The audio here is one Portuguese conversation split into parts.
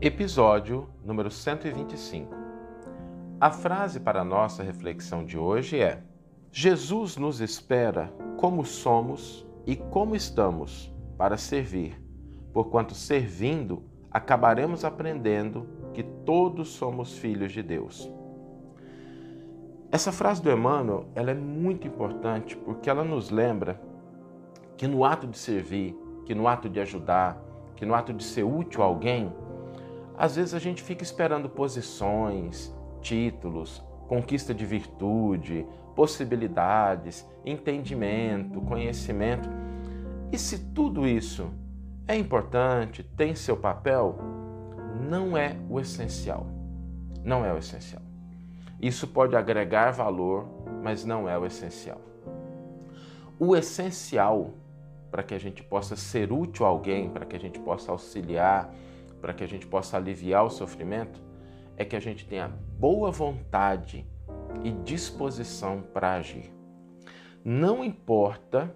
Episódio número 125. A frase para a nossa reflexão de hoje é: Jesus nos espera como somos e como estamos para servir, porquanto servindo acabaremos aprendendo que todos somos filhos de Deus. Essa frase do Emmanuel ela é muito importante porque ela nos lembra que no ato de servir, que no ato de ajudar, que no ato de ser útil a alguém, às vezes a gente fica esperando posições, títulos, conquista de virtude, possibilidades, entendimento, conhecimento. E se tudo isso é importante, tem seu papel, não é o essencial. Não é o essencial. Isso pode agregar valor, mas não é o essencial. O essencial para que a gente possa ser útil a alguém, para que a gente possa auxiliar, para que a gente possa aliviar o sofrimento, é que a gente tenha boa vontade e disposição para agir. Não importa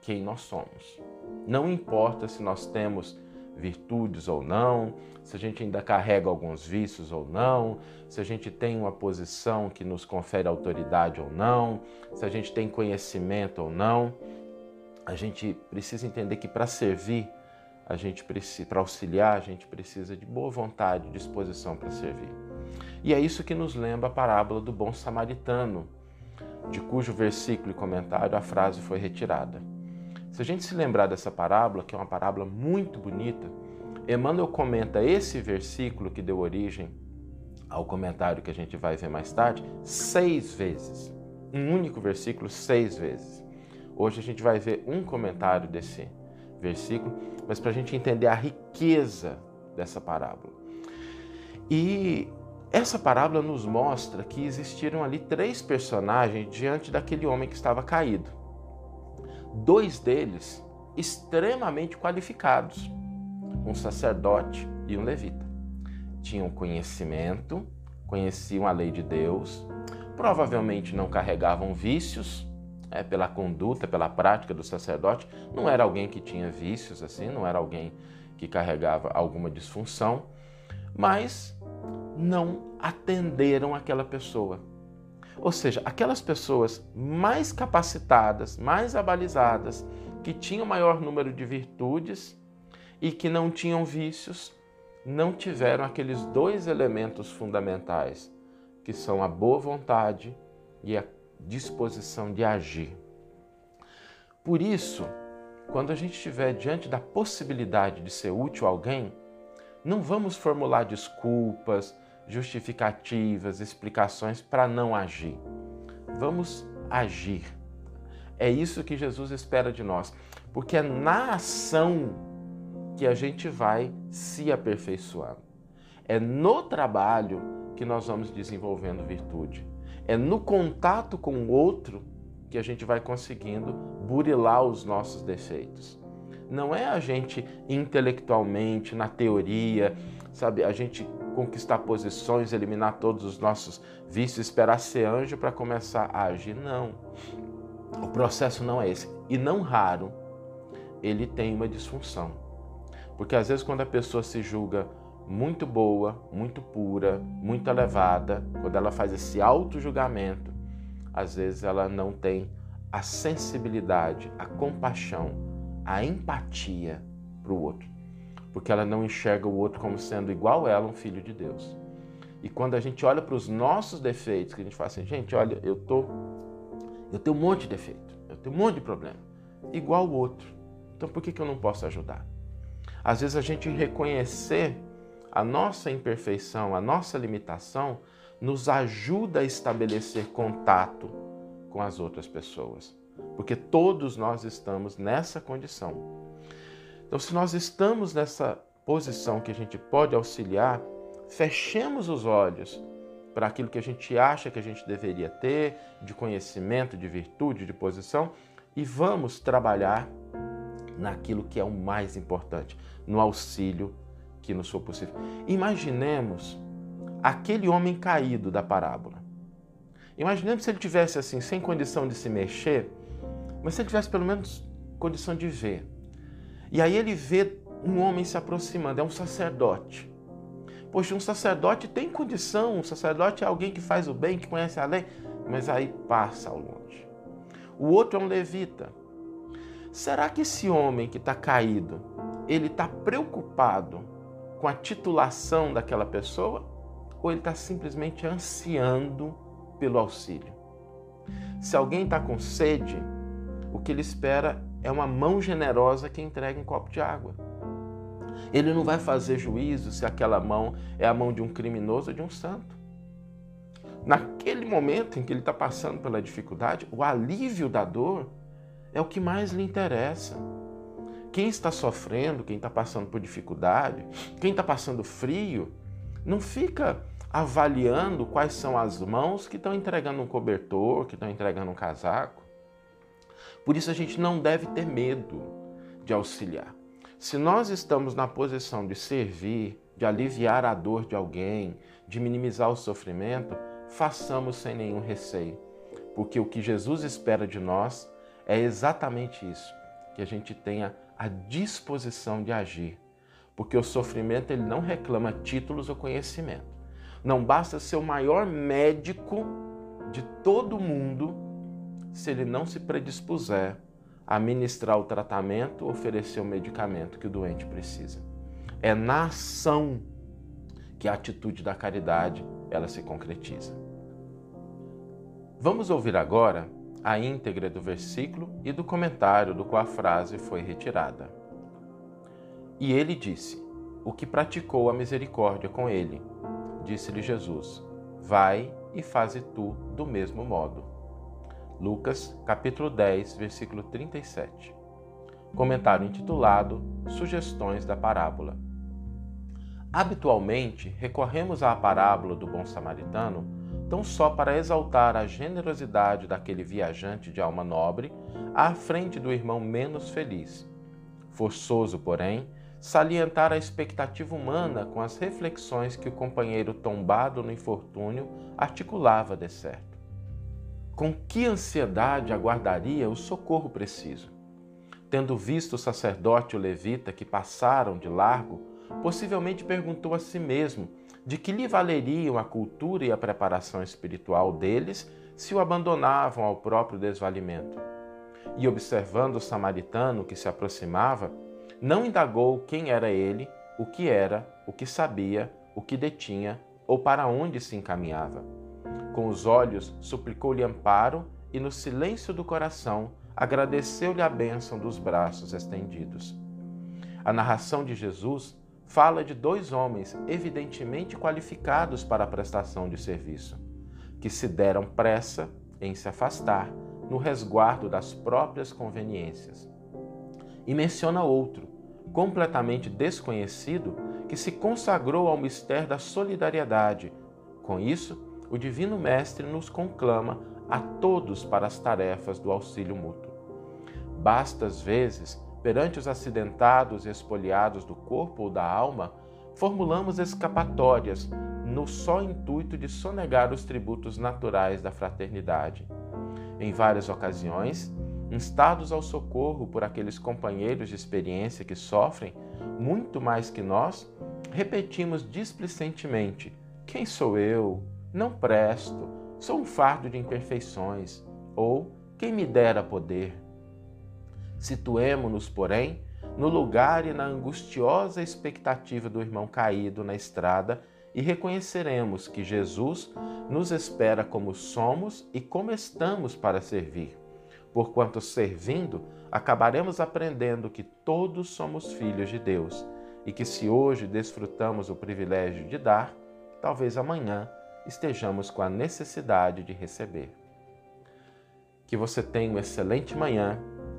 quem nós somos, não importa se nós temos virtudes ou não, se a gente ainda carrega alguns vícios ou não, se a gente tem uma posição que nos confere autoridade ou não, se a gente tem conhecimento ou não. A gente precisa entender que para servir a gente precisa, para auxiliar, a gente precisa de boa vontade, disposição para servir. E é isso que nos lembra a parábola do bom samaritano, de cujo versículo e comentário a frase foi retirada. Se a gente se lembrar dessa parábola, que é uma parábola muito bonita, Emmanuel comenta esse versículo que deu origem ao comentário que a gente vai ver mais tarde, seis vezes. Um único versículo, seis vezes. Hoje a gente vai ver um comentário desse versículo, mas para a gente entender a riqueza dessa parábola. E essa parábola nos mostra que existiram ali três personagens diante daquele homem que estava caído. Dois deles extremamente qualificados, um sacerdote e um levita. Tinham conhecimento, conheciam a lei de Deus, provavelmente não carregavam vícios, é, pela conduta, pela prática do sacerdote, não era alguém que tinha vícios assim, não era alguém que carregava alguma disfunção, mas não atenderam aquela pessoa. Ou seja, aquelas pessoas mais capacitadas, mais abalizadas, que tinham maior número de virtudes e que não tinham vícios, não tiveram aqueles dois elementos fundamentais, que são a boa vontade e a disposição de agir. Por isso, quando a gente estiver diante da possibilidade de ser útil a alguém, não vamos formular desculpas, justificativas, explicações para não agir. Vamos agir. É isso que Jesus espera de nós, porque é na ação que a gente vai se aperfeiçoando. É no trabalho que nós vamos desenvolvendo virtude. É no contato com o outro que a gente vai conseguindo burilar os nossos defeitos. Não é a gente intelectualmente, na teoria, sabe, a gente conquistar posições, eliminar todos os nossos vícios, esperar ser anjo para começar a agir. Não. O processo não é esse. E não raro, ele tem uma disfunção. Porque às vezes quando a pessoa se julga muito boa, muito pura, muito elevada, quando ela faz esse auto-julgamento, às vezes ela não tem a sensibilidade, a compaixão, a empatia para o outro, porque ela não enxerga o outro como sendo igual a ela, um filho de Deus. E quando a gente olha para os nossos defeitos, que a gente fala assim, gente, olha, eu tô, eu tenho um monte de defeito, eu tenho um monte de problema, igual o outro. Então por que, que eu não posso ajudar? Às vezes a gente reconhecer a nossa imperfeição, a nossa limitação, nos ajuda a estabelecer contato com as outras pessoas, porque todos nós estamos nessa condição. Então, se nós estamos nessa posição que a gente pode auxiliar, fechemos os olhos para aquilo que a gente acha que a gente deveria ter, de conhecimento, de virtude, de posição, e vamos trabalhar naquilo que é o mais importante, no auxílio que nos for possível. Imaginemos aquele homem caído da parábola. Imaginemos se ele tivesse assim, sem condição de se mexer, mas se ele tivesse pelo menos condição de ver. E aí ele vê um homem se aproximando, é um sacerdote. Poxa, um sacerdote tem condição, um sacerdote é alguém que faz o bem, que conhece a lei, mas aí passa ao longe. O outro é um levita. Será que esse homem que está caído, ele está preocupado com a titulação daquela pessoa? Ou ele está simplesmente ansiando pelo auxílio? Se alguém está com sede, o que ele espera é uma mão generosa que entrega um copo de água. Ele não vai fazer juízo se aquela mão é a mão de um criminoso ou de um santo. Naquele momento em que ele está passando pela dificuldade, o alívio da dor é o que mais lhe interessa. Quem está sofrendo, quem está passando por dificuldade, quem está passando frio, não fica avaliando quais são as mãos que estão entregando um cobertor, que estão entregando um casaco. Por isso a gente não deve ter medo de auxiliar. Se nós estamos na posição de servir, de aliviar a dor de alguém, de minimizar o sofrimento, façamos sem nenhum receio, porque o que Jesus espera de nós é exatamente isso, que a gente tenha a disposição de agir, porque o sofrimento ele não reclama títulos ou conhecimento. Não basta ser o maior médico de todo mundo se ele não se predispuser a ministrar o tratamento, oferecer o medicamento que o doente precisa. É na ação que a atitude da caridade ela se concretiza. Vamos ouvir agora a íntegra do versículo e do comentário do qual a frase foi retirada. E ele disse: O que praticou a misericórdia com ele, disse-lhe Jesus: Vai e faze tu do mesmo modo. Lucas, capítulo 10, versículo 37. Comentário intitulado Sugestões da parábola. Habitualmente, recorremos à parábola do bom samaritano tão só para exaltar a generosidade daquele viajante de alma nobre à frente do irmão menos feliz. Forçoso, porém, salientar a expectativa humana com as reflexões que o companheiro tombado no infortúnio articulava de certo com que ansiedade aguardaria o socorro preciso. Tendo visto o sacerdote e o levita que passaram de largo, possivelmente perguntou a si mesmo de que lhe valeriam a cultura e a preparação espiritual deles se o abandonavam ao próprio desvalimento. E observando o samaritano que se aproximava, não indagou quem era ele, o que era, o que sabia, o que detinha ou para onde se encaminhava com os olhos, suplicou-lhe amparo e, no silêncio do coração, agradeceu-lhe a bênção dos braços estendidos. A narração de Jesus fala de dois homens evidentemente qualificados para a prestação de serviço, que se deram pressa em se afastar no resguardo das próprias conveniências. E menciona outro, completamente desconhecido, que se consagrou ao mistério da solidariedade. Com isso, o Divino Mestre nos conclama a todos para as tarefas do auxílio mútuo. Basta, às vezes, perante os acidentados e espoliados do corpo ou da alma, formulamos escapatórias no só intuito de sonegar os tributos naturais da fraternidade. Em várias ocasiões, instados ao socorro por aqueles companheiros de experiência que sofrem muito mais que nós, repetimos displicentemente: Quem sou eu? Não presto, sou um fardo de imperfeições, ou quem me dera poder. Situemo-nos, porém, no lugar e na angustiosa expectativa do irmão caído na estrada e reconheceremos que Jesus nos espera como somos e como estamos para servir. Porquanto, servindo, acabaremos aprendendo que todos somos filhos de Deus e que, se hoje desfrutamos o privilégio de dar, talvez amanhã estejamos com a necessidade de receber. Que você tenha uma excelente manhã,